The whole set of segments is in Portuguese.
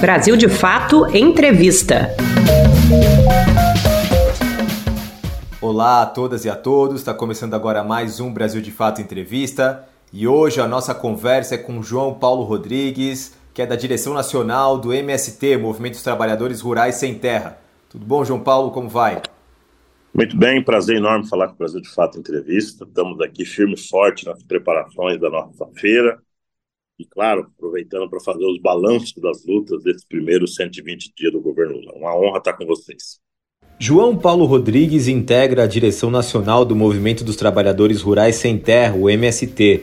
Brasil de Fato Entrevista. Olá a todas e a todos, está começando agora mais um Brasil de Fato Entrevista e hoje a nossa conversa é com João Paulo Rodrigues, que é da direção nacional do MST, Movimento dos Trabalhadores Rurais Sem Terra. Tudo bom, João Paulo? Como vai? Muito bem, prazer enorme falar com o Brasil de Fato Entrevista. Estamos aqui firme e forte nas preparações da nossa feira. E, claro, aproveitando para fazer os balanços das lutas desses primeiros 120 dias do governo Lula. Uma honra estar com vocês. João Paulo Rodrigues integra a direção nacional do Movimento dos Trabalhadores Rurais Sem Terra, o MST.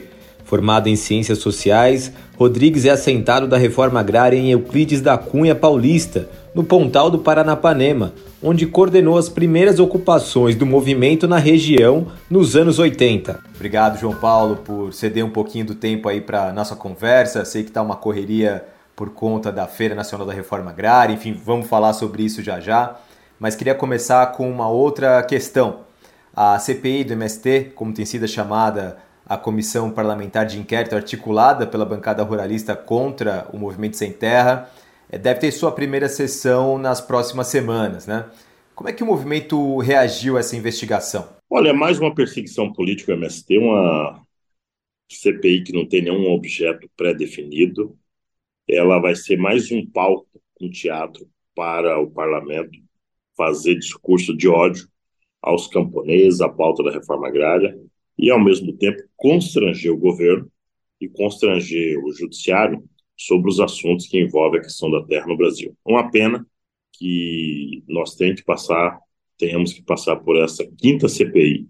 Formado em Ciências Sociais, Rodrigues é assentado da reforma agrária em Euclides da Cunha Paulista, no Pontal do Paranapanema, onde coordenou as primeiras ocupações do movimento na região nos anos 80. Obrigado, João Paulo, por ceder um pouquinho do tempo aí para nossa conversa. Sei que está uma correria por conta da Feira Nacional da Reforma Agrária, enfim, vamos falar sobre isso já já. Mas queria começar com uma outra questão. A CPI do MST, como tem sido chamada a Comissão Parlamentar de Inquérito articulada pela bancada ruralista contra o Movimento Sem Terra, é, deve ter sua primeira sessão nas próximas semanas, né? Como é que o movimento reagiu a essa investigação? Olha, é mais uma perseguição política MST, uma CPI que não tem nenhum objeto pré-definido. Ela vai ser mais um palco, um teatro para o parlamento fazer discurso de ódio aos camponeses, à pauta da reforma agrária e, ao mesmo tempo, constranger o governo e constranger o judiciário sobre os assuntos que envolvem a questão da terra no Brasil. Uma pena que nós tenhamos que passar, tenhamos que passar por essa quinta CPI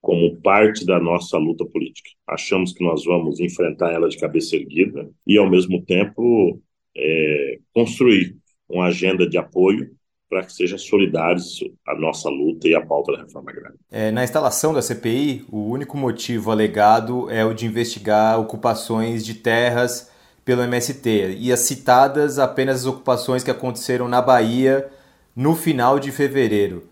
como parte da nossa luta política. Achamos que nós vamos enfrentar ela de cabeça erguida e, ao mesmo tempo, é, construir uma agenda de apoio para que sejam solidários a nossa luta e a pauta da reforma agrária. É, na instalação da CPI, o único motivo alegado é o de investigar ocupações de terras pelo MST e as citadas apenas as ocupações que aconteceram na Bahia no final de fevereiro.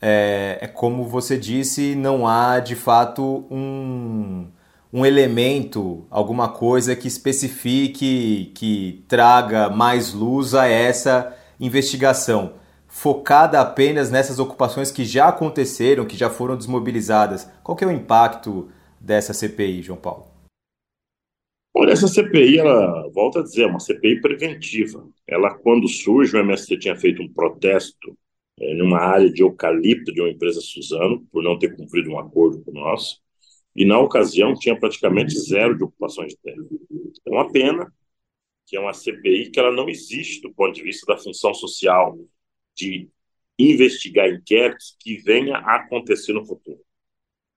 É, é como você disse, não há de fato um, um elemento, alguma coisa que especifique, que traga mais luz a essa investigação, focada apenas nessas ocupações que já aconteceram, que já foram desmobilizadas. Qual que é o impacto dessa CPI, João Paulo? Olha, essa CPI, ela, volta a dizer, é uma CPI preventiva. Ela, quando surge, o MST tinha feito um protesto é, numa área de eucalipto de uma empresa Suzano, por não ter cumprido um acordo com nós, e na ocasião tinha praticamente zero de ocupações de terra. É uma pena que é uma CPI que ela não existe do ponto de vista da função social de investigar inquéritos que venha a acontecer no futuro.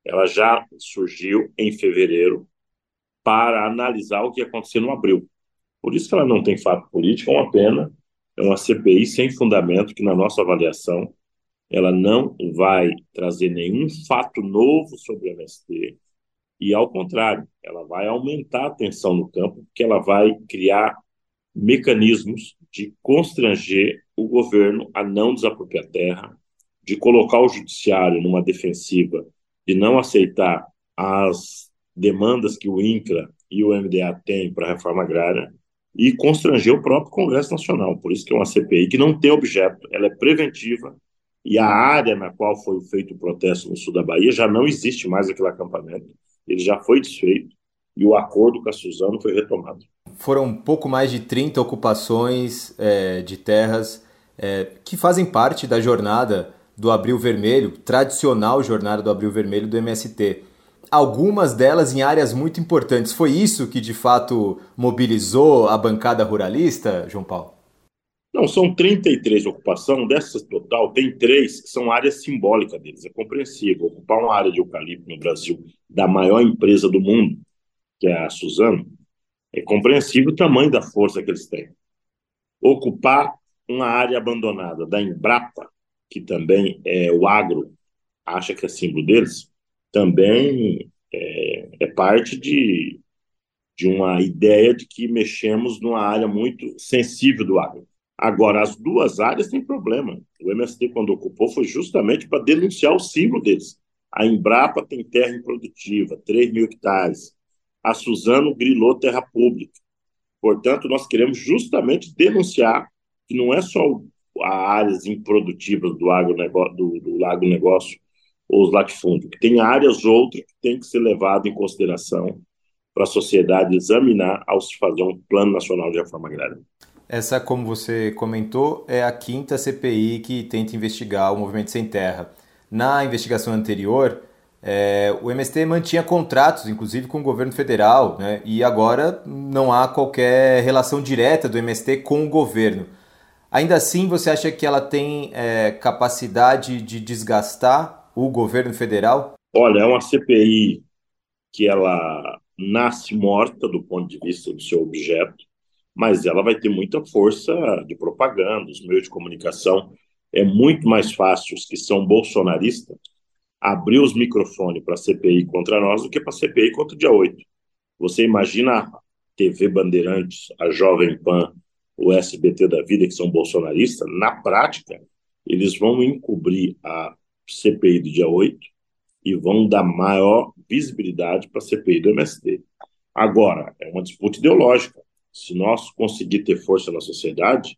Ela já surgiu em fevereiro, para analisar o que aconteceu no abril. Por isso que ela não tem fato político, é uma pena, é uma CPI sem fundamento, que na nossa avaliação ela não vai trazer nenhum fato novo sobre o MST, e ao contrário, ela vai aumentar a tensão no campo, porque ela vai criar mecanismos de constranger o governo a não desapropriar terra, de colocar o judiciário numa defensiva, de não aceitar as demandas que o INCRA e o MDA têm para a reforma agrária e constranger o próprio Congresso Nacional. Por isso que é uma CPI que não tem objeto, ela é preventiva e a área na qual foi feito o protesto no sul da Bahia já não existe mais aquele acampamento, ele já foi desfeito e o acordo com a Suzano foi retomado. Foram um pouco mais de 30 ocupações é, de terras é, que fazem parte da jornada do Abril Vermelho, tradicional jornada do Abril Vermelho do MST algumas delas em áreas muito importantes. Foi isso que de fato mobilizou a bancada ruralista, João Paulo? Não, são 33 ocupações, dessas total, tem três que são áreas simbólicas deles. É compreensível. Ocupar uma área de eucalipto no Brasil da maior empresa do mundo, que é a Suzano, é compreensível o tamanho da força que eles têm. Ocupar uma área abandonada da Embrapa, que também é o agro, acha que é símbolo deles, também é, é parte de, de uma ideia de que mexemos numa área muito sensível do agro. Agora, as duas áreas têm problema. O MST, quando ocupou, foi justamente para denunciar o símbolo deles. A Embrapa tem terra improdutiva, 3 mil hectares. A Suzano grilou terra pública. Portanto, nós queremos justamente denunciar que não é só áreas improdutivas do agronegócio, do, ou os latifúndios, que tem áreas outras que têm que ser levadas em consideração para a sociedade examinar ao se fazer um plano nacional de reforma agrária. Essa, como você comentou, é a quinta CPI que tenta investigar o movimento sem terra. Na investigação anterior, é, o MST mantinha contratos, inclusive com o governo federal, né, e agora não há qualquer relação direta do MST com o governo. Ainda assim, você acha que ela tem é, capacidade de desgastar o governo federal? Olha, é uma CPI que ela nasce morta do ponto de vista do seu objeto, mas ela vai ter muita força de propaganda, os meios de comunicação. É muito mais fácil os que são bolsonaristas abrir os microfones para a CPI contra nós do que para a CPI contra o dia 8. Você imagina a TV Bandeirantes, a Jovem Pan, o SBT da vida, que são bolsonaristas, na prática, eles vão encobrir a CPI do dia 8 e vão dar maior visibilidade para a CPI do MST. Agora, é uma disputa ideológica. Se nós conseguir ter força na sociedade,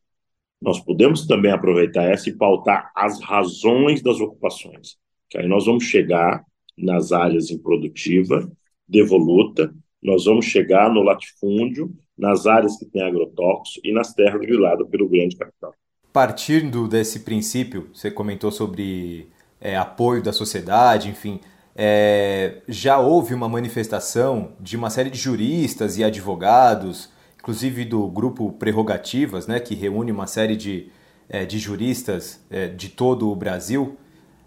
nós podemos também aproveitar essa e pautar as razões das ocupações. Aí nós vamos chegar nas áreas improdutivas, devoluta, nós vamos chegar no latifúndio, nas áreas que tem agrotóxico e nas terras violadas pelo grande capital. Partindo desse princípio, você comentou sobre é, apoio da sociedade, enfim, é, já houve uma manifestação de uma série de juristas e advogados, inclusive do grupo Prerrogativas, né, que reúne uma série de, é, de juristas é, de todo o Brasil,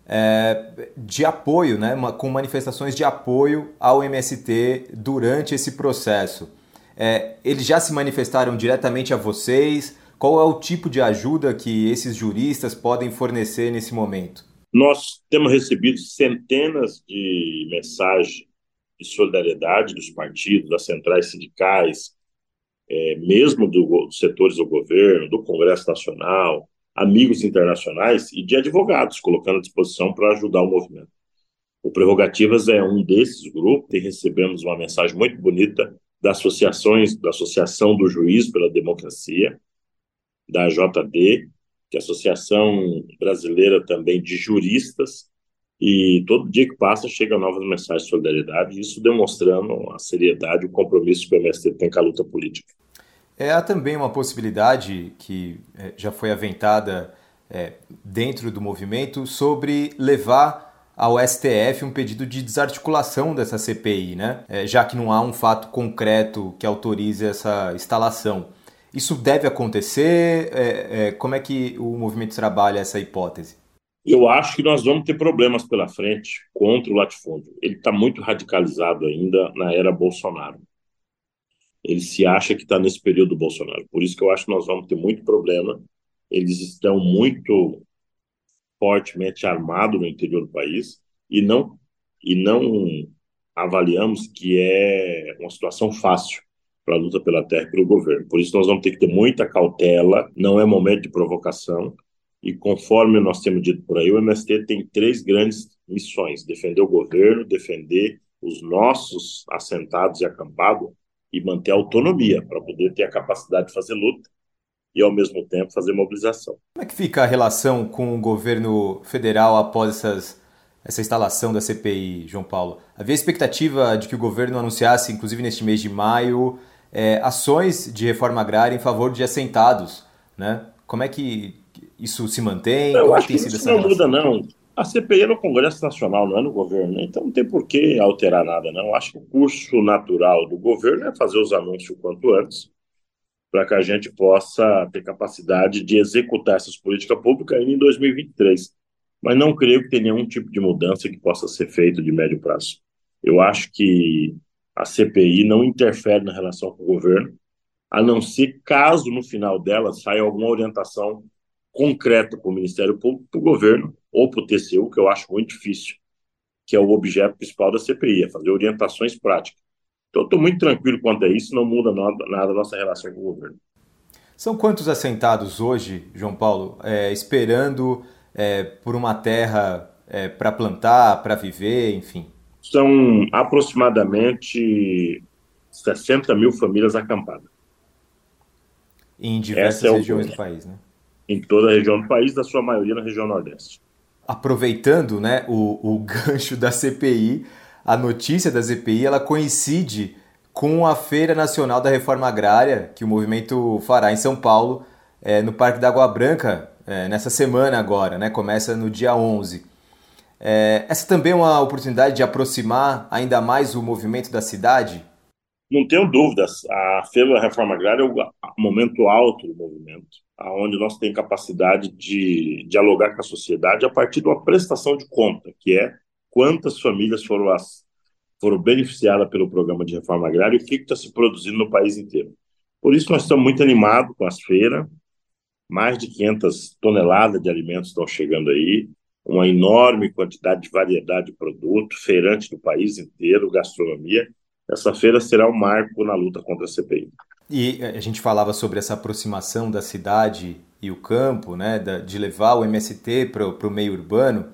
é, de apoio, né, com manifestações de apoio ao MST durante esse processo. É, eles já se manifestaram diretamente a vocês? Qual é o tipo de ajuda que esses juristas podem fornecer nesse momento? Nós temos recebido centenas de mensagens de solidariedade dos partidos, das centrais sindicais, é, mesmo do, dos setores do governo, do Congresso Nacional, amigos internacionais e de advogados, colocando à disposição para ajudar o movimento. O Prerrogativas é um desses grupos e recebemos uma mensagem muito bonita das associações, da Associação do Juiz pela Democracia, da JD, que é a Associação Brasileira também de Juristas, e todo dia que passa chega novas mensagens de solidariedade, isso demonstrando a seriedade e o compromisso que o MST tem com a luta política. É, há também uma possibilidade que é, já foi aventada é, dentro do movimento sobre levar ao STF um pedido de desarticulação dessa CPI, né? É, já que não há um fato concreto que autorize essa instalação. Isso deve acontecer? É, é, como é que o movimento trabalha essa hipótese? Eu acho que nós vamos ter problemas pela frente contra o latifúndio. Ele está muito radicalizado ainda na era Bolsonaro. Ele se acha que está nesse período do Bolsonaro. Por isso que eu acho que nós vamos ter muito problema. Eles estão muito fortemente armado no interior do país e não e não avaliamos que é uma situação fácil para a luta pela terra e pelo governo. Por isso nós vamos ter que ter muita cautela, não é momento de provocação e conforme nós temos dito por aí, o MST tem três grandes missões: defender o governo, defender os nossos assentados e acampados e manter a autonomia para poder ter a capacidade de fazer luta e, ao mesmo tempo, fazer mobilização. Como é que fica a relação com o governo federal após essas, essa instalação da CPI, João Paulo? Havia expectativa de que o governo anunciasse, inclusive neste mês de maio, é, ações de reforma agrária em favor de assentados. Né? Como é que isso se mantém? Eu Como acho que isso não muda, não. A CPI é no Congresso Nacional, não é no governo, né? então não tem por que alterar nada, não. Acho que o curso natural do governo é fazer os anúncios o quanto antes, para que a gente possa ter capacidade de executar essas políticas públicas ainda em 2023. Mas não creio que tenha nenhum tipo de mudança que possa ser feito de médio prazo. Eu acho que a CPI não interfere na relação com o governo, a não ser caso no final dela saia alguma orientação concreta para o Ministério Público, para o governo ou para o TCU, que eu acho muito difícil, que é o objeto principal da CPI, é fazer orientações práticas. Então, estou muito tranquilo quanto a isso, não muda nada, nada a nossa relação com o governo. São quantos assentados hoje, João Paulo, é, esperando é, por uma terra é, para plantar, para viver, enfim? São aproximadamente 60 mil famílias acampadas. em diversas é regiões do país, né? Em toda a região do país, da sua maioria na região Nordeste. Aproveitando né, o, o gancho da CPI, a notícia da CPI ela coincide com a Feira Nacional da Reforma Agrária, que o movimento fará em São Paulo, é, no Parque da Água Branca, é, nessa semana agora, né? Começa no dia 11. É, essa também é uma oportunidade de aproximar ainda mais o movimento da cidade? Não tenho dúvidas. A Feira da Reforma Agrária é o momento alto do movimento, aonde nós temos capacidade de dialogar com a sociedade a partir de uma prestação de conta, que é quantas famílias foram as foram beneficiadas pelo programa de reforma agrária e o que está se produzindo no país inteiro. Por isso, nós estamos muito animados com as feiras. Mais de 500 toneladas de alimentos estão chegando aí, uma enorme quantidade de variedade de produto, feirante do país inteiro, gastronomia. Essa feira será um marco na luta contra a CPI. E a gente falava sobre essa aproximação da cidade e o campo, né, de levar o MST para o meio urbano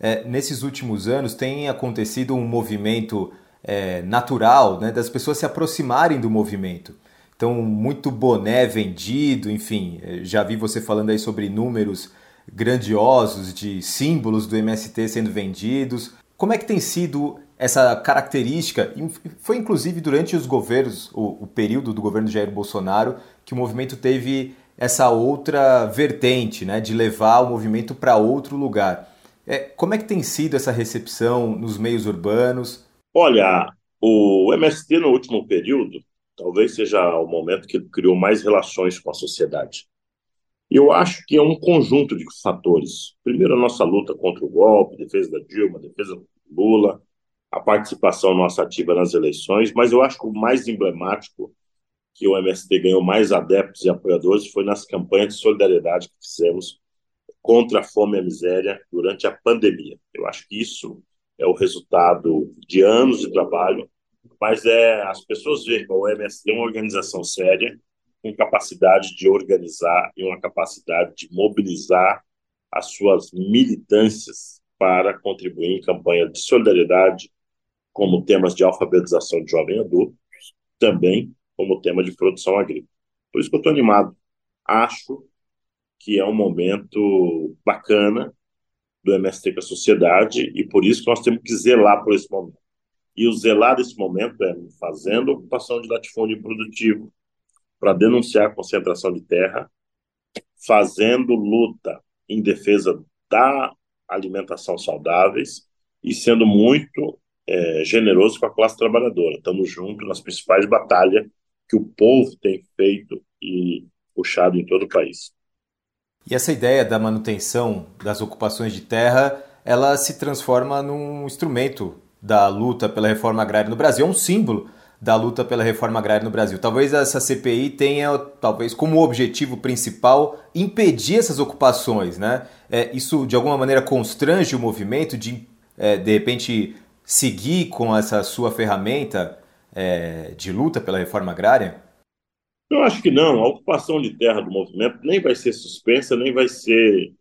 é, nesses últimos anos tem acontecido um movimento é, natural né, das pessoas se aproximarem do movimento. Então, muito boné vendido, enfim, é, já vi você falando aí sobre números grandiosos de símbolos do MST sendo vendidos. Como é que tem sido essa característica? Foi inclusive durante os governos, o, o período do governo Jair Bolsonaro, que o movimento teve essa outra vertente, né, de levar o movimento para outro lugar. É, como é que tem sido essa recepção nos meios urbanos? Olha, o MST no último período talvez seja o momento que criou mais relações com a sociedade. Eu acho que é um conjunto de fatores. Primeiro, a nossa luta contra o golpe, defesa da Dilma, defesa do Lula, a participação nossa ativa nas eleições, mas eu acho que o mais emblemático que o MST ganhou mais adeptos e apoiadores foi nas campanhas de solidariedade que fizemos contra a fome e a miséria durante a pandemia. Eu acho que isso é o resultado de anos de trabalho, mas é as pessoas veem que o MST é uma organização séria, com capacidade de organizar e uma capacidade de mobilizar as suas militâncias para contribuir em campanha de solidariedade, como temas de alfabetização de jovem adulto, também como tema de produção agrícola. Por isso que eu estou animado. Acho que é um momento bacana do MST com a sociedade e por isso que nós temos que zelar por esse momento. E o zelar desse momento é fazendo ocupação de latifúndio produtivo para denunciar a concentração de terra, fazendo luta em defesa da alimentação saudáveis e sendo muito é, generoso com a classe trabalhadora. Estamos juntos nas principais batalhas que o povo tem feito e puxado em todo o país. E essa ideia da manutenção das ocupações de terra, ela se transforma num instrumento da luta pela reforma agrária no Brasil, é um símbolo da luta pela reforma agrária no Brasil. Talvez essa CPI tenha, talvez, como objetivo principal impedir essas ocupações, né? É, isso de alguma maneira constrange o movimento de, é, de repente, seguir com essa sua ferramenta é, de luta pela reforma agrária? Eu acho que não. A ocupação de terra do movimento nem vai ser suspensa, nem vai ser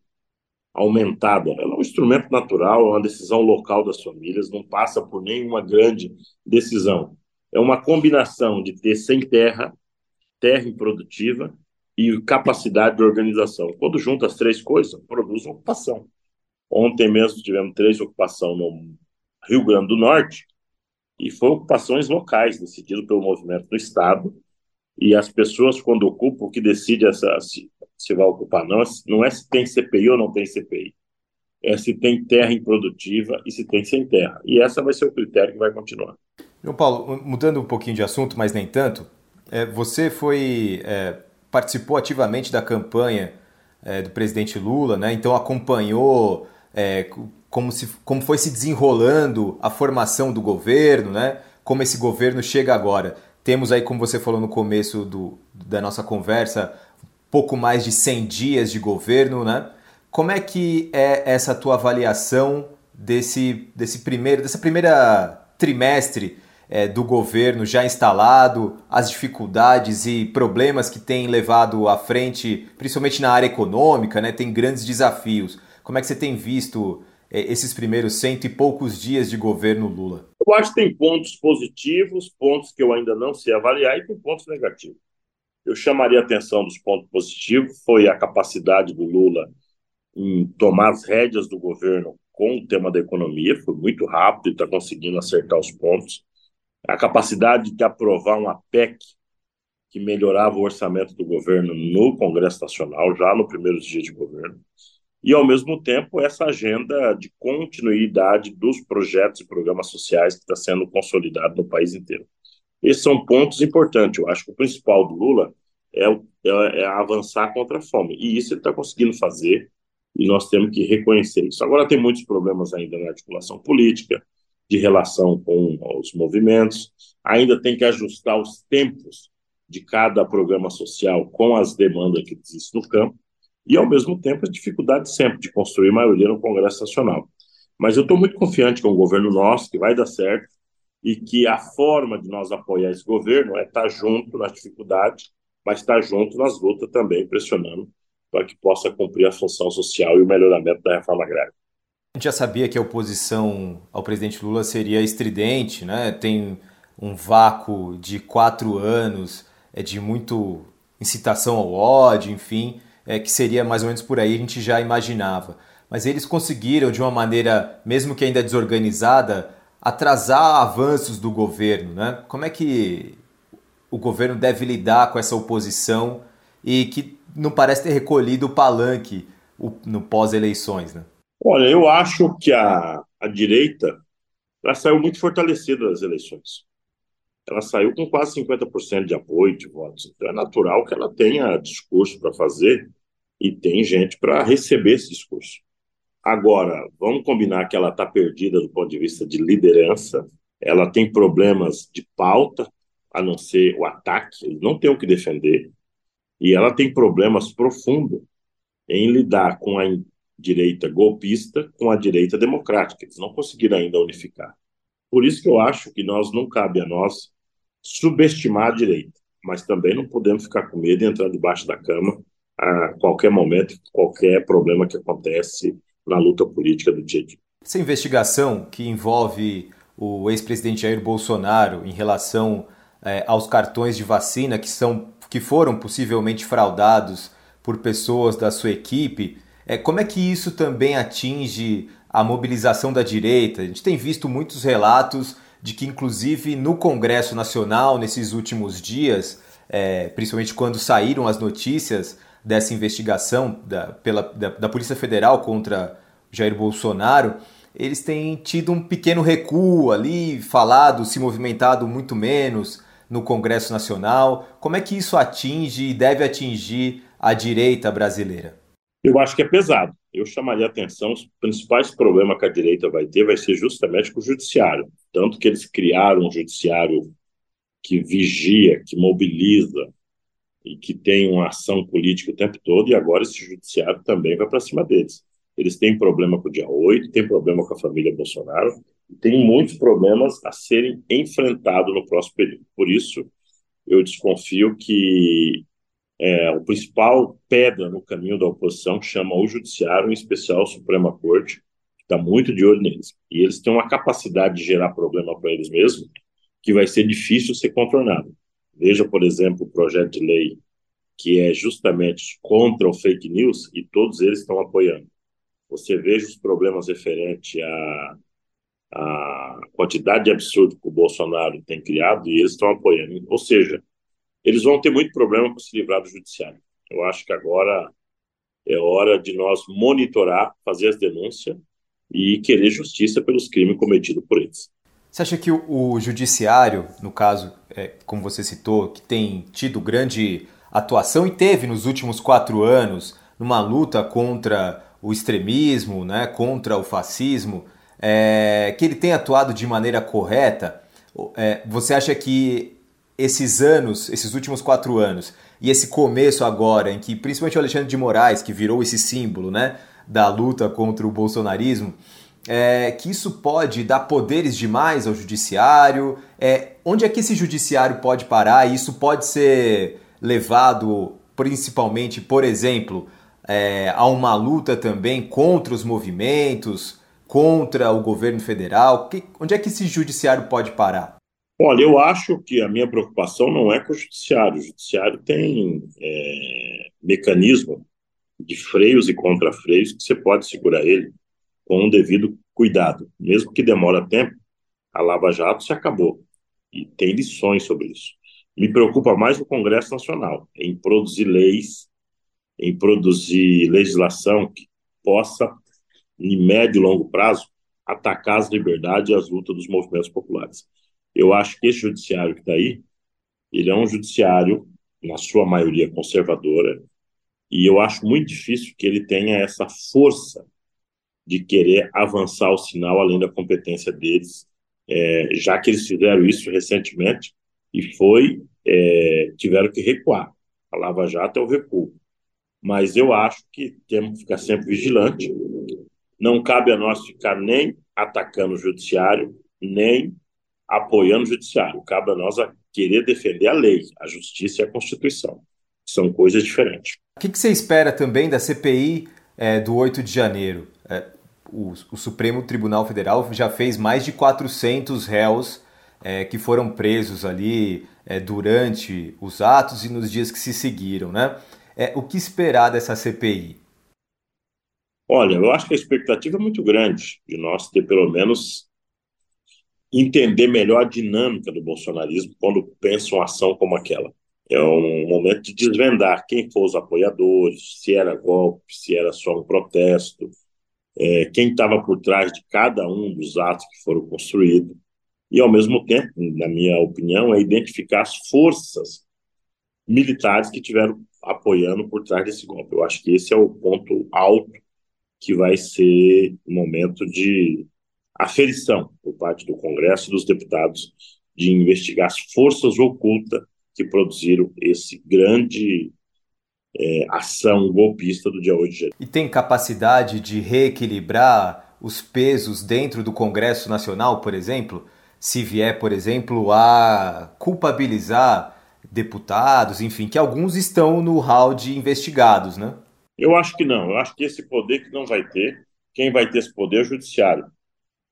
aumentada. Ela é um instrumento natural, é uma decisão local das famílias, não passa por nenhuma grande decisão. É uma combinação de ter sem terra, terra improdutiva e capacidade de organização. Quando junta as três coisas, produz ocupação. Ontem mesmo tivemos três ocupações no Rio Grande do Norte e foram ocupações locais, decididas pelo movimento do Estado, e as pessoas, quando ocupam, o que decide essa, se, se vai ocupar, não, não é se tem CPI ou não tem CPI. É se tem terra improdutiva e se tem sem terra. E essa vai ser o critério que vai continuar. João Paulo, mudando um pouquinho de assunto, mas nem tanto, é, você foi é, participou ativamente da campanha é, do presidente Lula, né? Então acompanhou é, como, se, como foi se desenrolando a formação do governo, né? Como esse governo chega agora. Temos aí, como você falou no começo do, da nossa conversa, pouco mais de 100 dias de governo, né? Como é que é essa tua avaliação desse, desse primeiro, dessa primeira trimestre é, do governo já instalado, as dificuldades e problemas que tem levado à frente, principalmente na área econômica, né? Tem grandes desafios. Como é que você tem visto esses primeiros cento e poucos dias de governo Lula? Eu acho que tem pontos positivos, pontos que eu ainda não sei avaliar e tem pontos negativos. Eu chamaria a atenção dos pontos positivos, foi a capacidade do Lula em tomar as rédeas do governo com o tema da economia, foi muito rápido e está conseguindo acertar os pontos. A capacidade de aprovar uma PEC que melhorava o orçamento do governo no Congresso Nacional, já no primeiros dias de governo. E, ao mesmo tempo, essa agenda de continuidade dos projetos e programas sociais que está sendo consolidado no país inteiro. Esses são pontos importantes. Eu acho que o principal do Lula é, é, é avançar contra a fome. E isso ele está conseguindo fazer e nós temos que reconhecer isso. Agora, tem muitos problemas ainda na articulação política, de relação com os movimentos, ainda tem que ajustar os tempos de cada programa social com as demandas que existem no campo, e, ao mesmo tempo, a dificuldade sempre de construir maioria no Congresso Nacional. Mas eu estou muito confiante com o governo nosso, que vai dar certo, e que a forma de nós apoiar esse governo é estar junto nas dificuldades, mas estar junto nas lutas também, pressionando para que possa cumprir a função social e o melhoramento da reforma agrária. A gente já sabia que a oposição ao presidente Lula seria estridente, né? tem um vácuo de quatro anos, é de muito incitação ao ódio, enfim, é, que seria mais ou menos por aí, a gente já imaginava. Mas eles conseguiram, de uma maneira, mesmo que ainda desorganizada, atrasar avanços do governo. Né? Como é que o governo deve lidar com essa oposição e que não parece ter recolhido o palanque no pós-eleições, né? Olha, eu acho que a, a direita ela saiu muito fortalecida das eleições. Ela saiu com quase 50% de apoio de votos. Então é natural que ela tenha discurso para fazer e tem gente para receber esse discurso. Agora, vamos combinar que ela está perdida do ponto de vista de liderança, ela tem problemas de pauta, a não ser o ataque, eles não tem o que defender. E ela tem problemas profundos em lidar com a direita golpista com a direita democrática. Eles não conseguiram ainda unificar. Por isso que eu acho que nós não cabe a nós subestimar a direita, mas também não podemos ficar com medo de entrar debaixo da cama a qualquer momento, qualquer problema que acontece na luta política do dia a dia. Essa investigação que envolve o ex-presidente Jair Bolsonaro em relação é, aos cartões de vacina que são que foram possivelmente fraudados por pessoas da sua equipe, é, como é que isso também atinge a mobilização da direita? A gente tem visto muitos relatos de que, inclusive, no Congresso Nacional, nesses últimos dias, é, principalmente quando saíram as notícias dessa investigação da, pela, da, da Polícia Federal contra Jair Bolsonaro, eles têm tido um pequeno recuo ali, falado, se movimentado muito menos no Congresso Nacional? Como é que isso atinge e deve atingir a direita brasileira? Eu acho que é pesado. Eu chamaria a atenção, os principais problemas que a direita vai ter vai ser justamente com o judiciário. Tanto que eles criaram um judiciário que vigia, que mobiliza e que tem uma ação política o tempo todo, e agora esse judiciário também vai para cima deles. Eles têm problema com o dia 8, têm problema com a família Bolsonaro, tem muitos problemas a serem enfrentados no próximo período. Por isso, eu desconfio que é, o principal pedra no caminho da oposição chama o Judiciário, em especial a Suprema Corte, que está muito de olho neles. E eles têm uma capacidade de gerar problema para eles mesmos que vai ser difícil ser contornado. Veja, por exemplo, o projeto de lei que é justamente contra o fake news e todos eles estão apoiando. Você veja os problemas referentes a a quantidade de absurdo que o Bolsonaro tem criado e eles estão apoiando. Ou seja, eles vão ter muito problema para se livrar do judiciário. Eu acho que agora é hora de nós monitorar, fazer as denúncias e querer justiça pelos crimes cometidos por eles. Você acha que o, judiciário, no caso, é, como você citou, que tem tido grande atuação e teve nos últimos quatro anos numa luta contra o extremismo, né, contra o fascismo, é, que ele tem atuado de maneira correta, é, você acha que esses anos, esses últimos quatro anos, e esse começo agora, em que principalmente o Alexandre de Moraes, que virou esse símbolo né, da luta contra o bolsonarismo, é, que isso pode dar poderes demais ao judiciário? É, onde é que esse judiciário pode parar? Isso pode ser levado principalmente, por exemplo, é, a uma luta também contra os movimentos, contra o governo federal? Que, onde é que esse judiciário pode parar? Olha, eu acho que a minha preocupação não é com o judiciário. O judiciário tem é, mecanismo de freios e contrafreios que você pode segurar ele com um devido cuidado. Mesmo que demora tempo, a Lava Jato se acabou. E tem lições sobre isso. Me preocupa mais o Congresso Nacional, em produzir leis, em produzir legislação que possa, em médio e longo prazo, atacar as liberdades e as lutas dos movimentos populares. Eu acho que esse judiciário que está aí, ele é um judiciário, na sua maioria conservadora, e eu acho muito difícil que ele tenha essa força de querer avançar o sinal além da competência deles, é, já que eles fizeram isso recentemente e foi é, tiveram que recuar. A Lava Jato é o recuo. Mas eu acho que temos que ficar sempre vigilante. Não cabe a nós ficar nem atacando o judiciário, nem apoiando o judiciário. Cabe a nós a querer defender a lei, a justiça e a Constituição. São coisas diferentes. O que, que você espera também da CPI é, do 8 de janeiro? É, o, o, Supremo Tribunal Federal já fez mais de 400 réus é, que foram presos ali é, durante os atos e nos dias que se seguiram, né? É, o que esperar dessa CPI? Olha, eu acho que a expectativa é muito grande de nós ter pelo menos entender melhor a dinâmica do bolsonarismo quando pensa uma ação como aquela. É um momento de desvendar quem foram os apoiadores, se era golpe, se era só um protesto, é, quem estava por trás de cada um dos atos que foram construídos, e, ao mesmo tempo, na minha opinião, é identificar as forças militares que tiveram apoiando por trás desse golpe. Eu acho que esse é o ponto alto que vai ser o momento de aferição por parte do Congresso e dos deputados de investigar as forças ocultas que produziram esse grande é, ação golpista do dia 8 de janeiro. E tem capacidade de reequilibrar os pesos dentro do Congresso Nacional, por exemplo? Se vier, por exemplo, a culpabilizar deputados, enfim, que alguns estão no hall de investigados, né? Eu acho que não. Eu acho que esse poder que não vai ter, quem vai ter esse poder é o judiciário.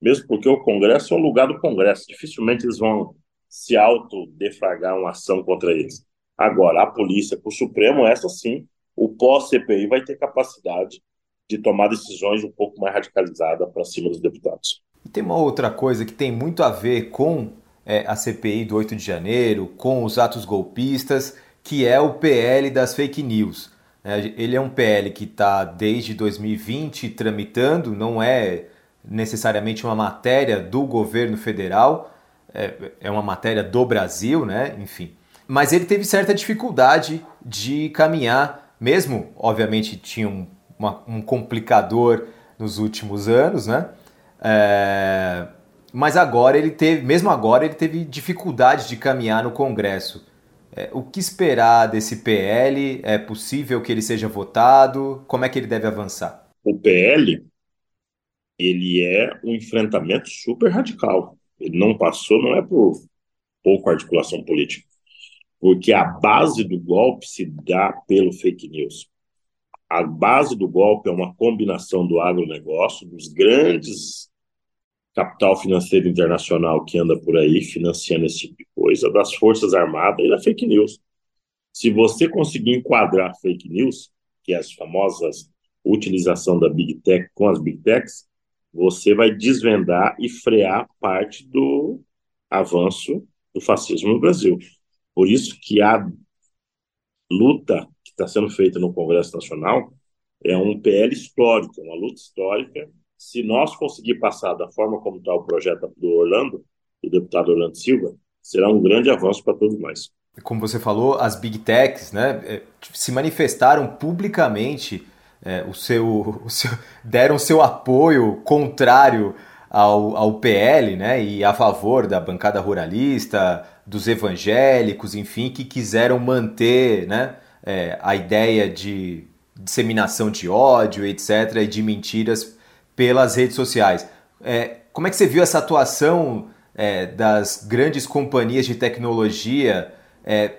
Mesmo porque o Congresso é o lugar do Congresso. Dificilmente eles vão se autodefragar uma ação contra eles. Agora, a polícia, o Supremo, essa sim, o pós-CPI vai ter capacidade de tomar decisões um pouco mais radicalizadas para cima dos deputados. E tem uma outra coisa que tem muito a ver com é, a CPI do 8 de janeiro, com os atos golpistas, que é o PL das fake news. É, ele é um PL que está desde 2020 tramitando, não é necessariamente uma matéria do governo federal, é, é uma matéria do Brasil, né? Enfim. Mas ele teve certa dificuldade de caminhar, mesmo, obviamente, tinha um, uma, um complicador nos últimos anos, né? É, mas agora ele teve, mesmo agora, ele teve dificuldade de caminhar no Congresso. É, o que esperar desse PL? É possível que ele seja votado? Como é que ele deve avançar? O PL ele é um enfrentamento super radical. Ele não passou, não é por pouca articulação política, porque a base do golpe se dá pelo fake news. A base do golpe é uma combinação do agronegócio, dos grandes capital financeiro internacional que anda por aí financiando esse tipo de coisa, das Forças Armadas e da fake news. Se você conseguir enquadrar fake news, que é as famosas utilização da Big Tech com as Big Techs, você vai desvendar e frear parte do avanço do fascismo no Brasil. Por isso que a luta que está sendo feita no Congresso Nacional é um PL histórico, uma luta histórica. Se nós conseguir passar da forma como está o projeto do Orlando, do deputado Orlando Silva, será um grande avanço para todos nós. Como você falou, as big techs né, é, se manifestaram publicamente é, o seu, o seu, deram seu apoio contrário ao, ao PL, né, e a favor da bancada ruralista, dos evangélicos, enfim, que quiseram manter, né, é, a ideia de disseminação de ódio, etc., e de mentiras pelas redes sociais. É, como é que você viu essa atuação é, das grandes companhias de tecnologia, é,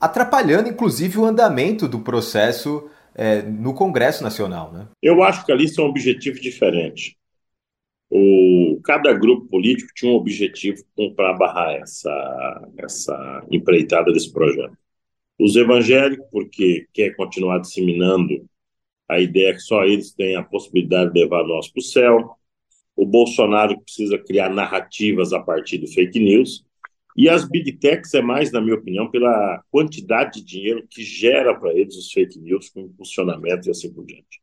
atrapalhando inclusive o andamento do processo é, no Congresso Nacional, né? Eu acho que ali são objetivos diferentes. O, cada grupo político tinha um objetivo para barrar essa, essa empreitada desse projeto. Os evangélicos, porque quer continuar disseminando a ideia que só eles têm a possibilidade de levar nós para o céu. O Bolsonaro precisa criar narrativas a partir do fake news. E as big techs é mais, na minha opinião, pela quantidade de dinheiro que gera para eles os fake news com impulsionamento e assim por diante.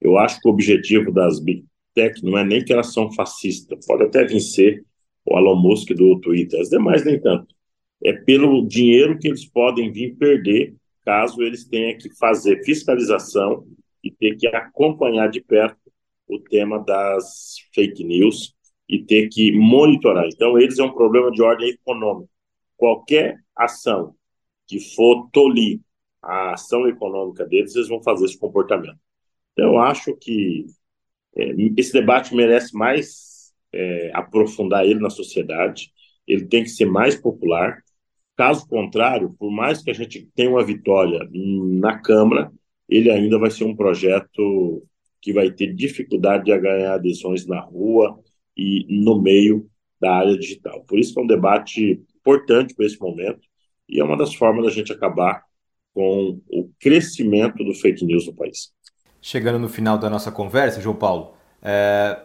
Eu acho que o objetivo das big tech não é nem que elas são fascistas, pode até vencer o Elon Musk do Twitter, as demais nem tanto. É pelo dinheiro que eles podem vir perder caso eles tenham que fazer fiscalização e ter que acompanhar de perto o tema das fake news e ter que monitorar. Então, eles é um problema de ordem econômica. Qualquer ação que for tolir a ação econômica deles, eles vão fazer esse comportamento. Então, eu acho que esse debate merece mais é, aprofundar ele na sociedade, ele tem que ser mais popular. Caso contrário, por mais que a gente tenha uma vitória na Câmara, ele ainda vai ser um projeto que vai ter dificuldade de ganhar adesões na rua e no meio da área digital. Por isso é um debate importante para esse momento e é uma das formas da gente acabar com o crescimento do fake news no país. Chegando no final da nossa conversa, João Paulo, é...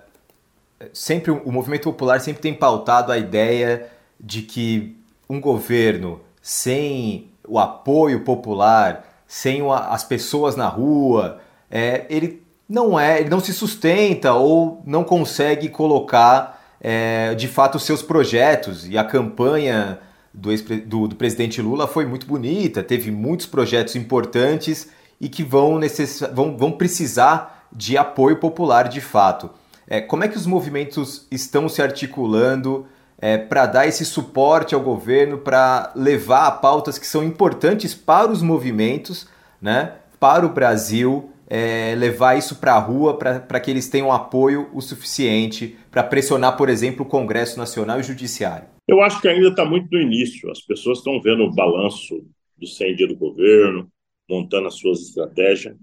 sempre o movimento popular sempre tem pautado a ideia de que um governo sem o apoio popular sem as pessoas na rua, é, ele não é, ele não se sustenta ou não consegue colocar é, de fato os seus projetos. E a campanha do, do, do, presidente Lula foi muito bonita, teve muitos projetos importantes e que vão, necess... vão, vão precisar de apoio popular de fato. É, como é que os movimentos estão se articulando é, para dar esse suporte ao governo, para levar pautas que são importantes para os movimentos, né, para o Brasil, é, levar isso para a rua para que eles tenham apoio o suficiente para pressionar, por exemplo, o Congresso Nacional e o Judiciário? Eu acho que ainda está muito no início. As pessoas estão vendo o balanço do 100 dias do governo, montando as suas estratégias.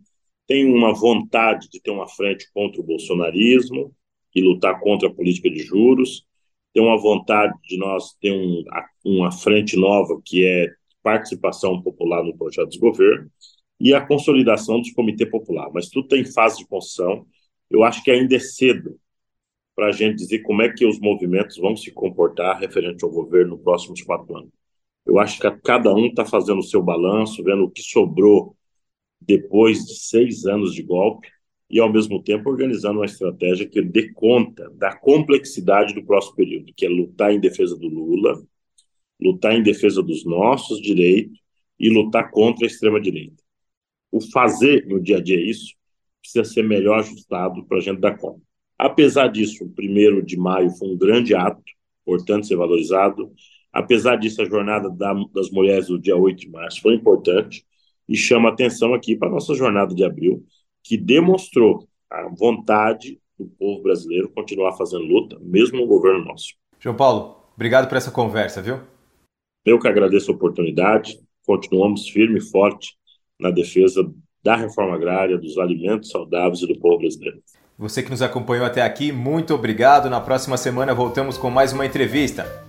Tem uma vontade de ter uma frente contra o bolsonarismo e lutar contra a política de juros tem uma vontade de nós ter um, uma frente nova que é participação popular no projeto de governo e a consolidação dos comitês popular. Mas tudo tem fase de construção. Eu acho que ainda é cedo para a gente dizer como é que os movimentos vão se comportar referente ao governo nos próximos quatro anos. Eu acho que cada um está fazendo o seu balanço, vendo o que sobrou depois de seis anos de golpe e, ao mesmo tempo, organizando uma estratégia que dê conta da complexidade do próximo período, que é lutar em defesa do Lula, lutar em defesa dos nossos direitos e lutar contra a extrema-direita. O fazer no dia a dia isso precisa ser melhor ajustado para a gente dar conta. Apesar disso, o primeiro de maio foi um grande ato, importante ser valorizado. Apesar disso, a jornada das mulheres do dia 8 de março foi importante e chama atenção aqui para a nossa jornada de abril, que demonstrou a vontade do povo brasileiro continuar fazendo luta, mesmo no governo nosso. João Paulo, obrigado por essa conversa, viu? Eu que agradeço a oportunidade. Continuamos firme e forte na defesa da reforma agrária, dos alimentos saudáveis e do povo brasileiro. Você que nos acompanhou até aqui, muito obrigado. Na próxima semana voltamos com mais uma entrevista.